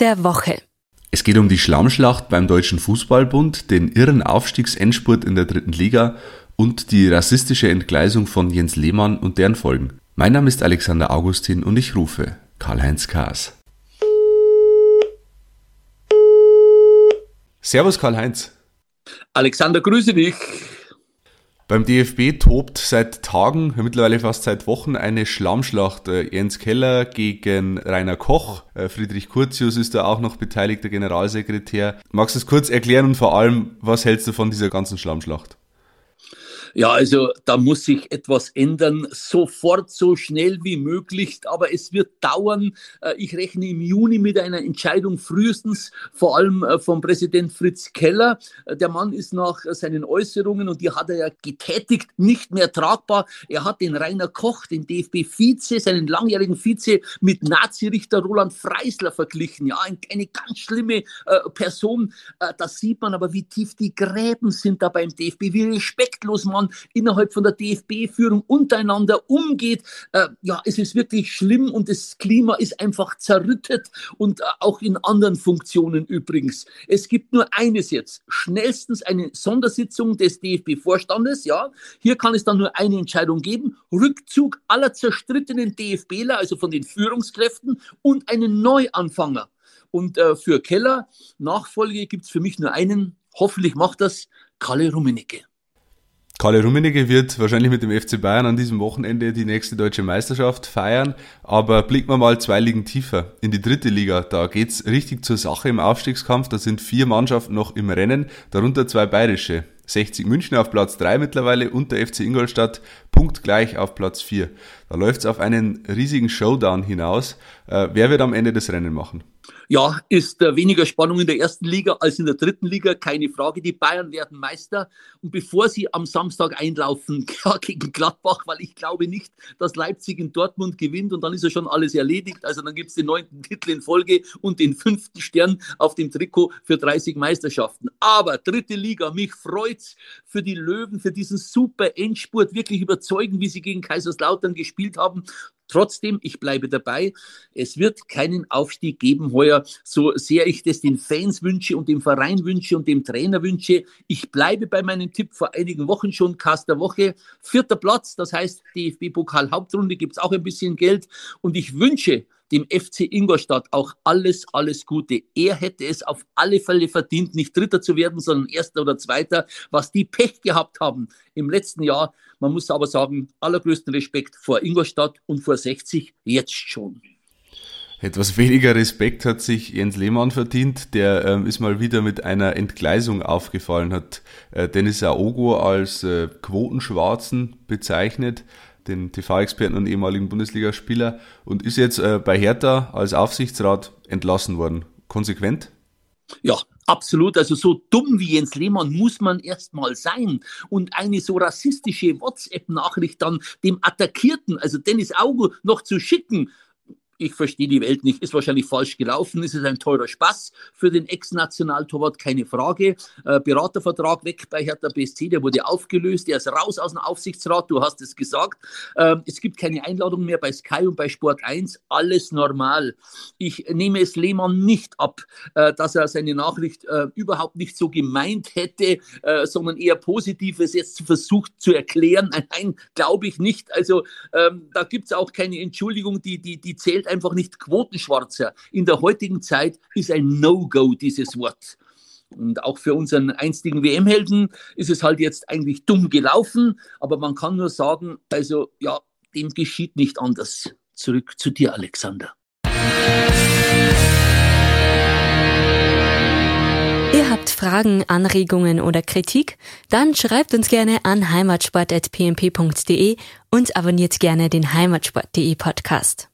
Der Woche. Es geht um die Schlammschlacht beim Deutschen Fußballbund, den irren Aufstiegsendspurt in der dritten Liga und die rassistische Entgleisung von Jens Lehmann und deren Folgen. Mein Name ist Alexander Augustin und ich rufe Karl-Heinz Kaas. Servus Karl-Heinz. Alexander, grüße dich. Beim DFB tobt seit Tagen, mittlerweile fast seit Wochen, eine Schlammschlacht. Äh, Jens Keller gegen Rainer Koch. Äh, Friedrich Curtius ist da auch noch beteiligter Generalsekretär. Magst du es kurz erklären und vor allem, was hältst du von dieser ganzen Schlammschlacht? Ja, also da muss sich etwas ändern, sofort, so schnell wie möglich, aber es wird dauern. Äh, ich rechne im Juni mit einer Entscheidung frühestens, vor allem äh, vom Präsident Fritz Keller. Äh, der Mann ist nach seinen Äußerungen, und die hat er ja getätigt, nicht mehr tragbar. Er hat den Rainer Koch, den DFB-Vize, seinen langjährigen Vize, mit Nazirichter Roland Freisler verglichen. Ja, eine ganz schlimme Person. Da sieht man aber, wie tief die Gräben sind da beim DFB, wie respektlos man man innerhalb von der DFB-Führung untereinander umgeht. Äh, ja, es ist wirklich schlimm und das Klima ist einfach zerrüttet und äh, auch in anderen Funktionen übrigens. Es gibt nur eines jetzt, schnellstens eine Sondersitzung des DFB-Vorstandes. Ja, hier kann es dann nur eine Entscheidung geben: Rückzug aller zerstrittenen DFBler, also von den Führungskräften und einen Neuanfanger. Und äh, für Keller Nachfolge gibt es für mich nur einen. Hoffentlich macht das Kalle Rummenigge. Karl Rummenigge wird wahrscheinlich mit dem FC Bayern an diesem Wochenende die nächste deutsche Meisterschaft feiern. Aber blicken wir mal zwei Ligen tiefer in die dritte Liga. Da geht's richtig zur Sache im Aufstiegskampf. Da sind vier Mannschaften noch im Rennen, darunter zwei bayerische. 60 München auf Platz 3 mittlerweile und der FC Ingolstadt punktgleich auf Platz 4. Da läuft's auf einen riesigen Showdown hinaus. Äh, wer wird am Ende das Rennen machen? Ja, ist äh, weniger Spannung in der ersten Liga als in der dritten Liga, keine Frage. Die Bayern werden Meister. Und bevor sie am Samstag einlaufen ja, gegen Gladbach, weil ich glaube nicht, dass Leipzig in Dortmund gewinnt und dann ist ja schon alles erledigt. Also dann gibt es den neunten Titel in Folge und den fünften Stern auf dem Trikot für 30 Meisterschaften. Aber dritte Liga, mich freut's für die Löwen, für diesen super Endspurt, wirklich überzeugend, wie sie gegen Kaiserslautern gespielt haben. Trotzdem, ich bleibe dabei, es wird keinen Aufstieg geben heuer, so sehr ich das den Fans wünsche und dem Verein wünsche und dem Trainer wünsche. Ich bleibe bei meinem Tipp vor einigen Wochen schon, Cast der Woche, vierter Platz, das heißt DFB-Pokal Hauptrunde gibt es auch ein bisschen Geld und ich wünsche dem FC Ingolstadt auch alles, alles Gute. Er hätte es auf alle Fälle verdient, nicht Dritter zu werden, sondern Erster oder Zweiter, was die Pech gehabt haben im letzten Jahr. Man muss aber sagen, allergrößten Respekt vor Ingolstadt und vor 60 jetzt schon. Etwas weniger Respekt hat sich Jens Lehmann verdient. Der ähm, ist mal wieder mit einer Entgleisung aufgefallen, hat äh, Dennis Aogo als äh, Quotenschwarzen bezeichnet den TV-Experten und ehemaligen Bundesligaspieler und ist jetzt äh, bei Hertha als Aufsichtsrat entlassen worden. Konsequent? Ja, Absolut, also so dumm wie Jens Lehmann muss man erstmal sein. Und eine so rassistische WhatsApp-Nachricht dann dem Attackierten, also Dennis Augo, noch zu schicken, ich verstehe die Welt nicht, ist wahrscheinlich falsch gelaufen, ist es ein teurer Spaß für den Ex-Nationaltorwart, keine Frage. Äh, Beratervertrag weg bei Hertha BSC, der wurde aufgelöst, der ist raus aus dem Aufsichtsrat, du hast es gesagt. Ähm, es gibt keine Einladung mehr bei Sky und bei Sport 1, alles normal. Ich nehme es Lehmann nicht ab, äh, dass er seine Nachricht äh, überhaupt nicht so gemeint hätte, äh, sondern eher Positives jetzt versucht zu erklären. Nein, glaube ich nicht. Also ähm, da gibt es auch keine Entschuldigung, die, die, die zählt zählt einfach nicht Quotenschwarzer. In der heutigen Zeit ist ein No-Go dieses Wort. Und auch für unseren einstigen WM-Helden ist es halt jetzt eigentlich dumm gelaufen, aber man kann nur sagen, also ja, dem geschieht nicht anders. Zurück zu dir, Alexander. Ihr habt Fragen, Anregungen oder Kritik? Dann schreibt uns gerne an heimatsport.pmp.de und abonniert gerne den heimatsport.de Podcast.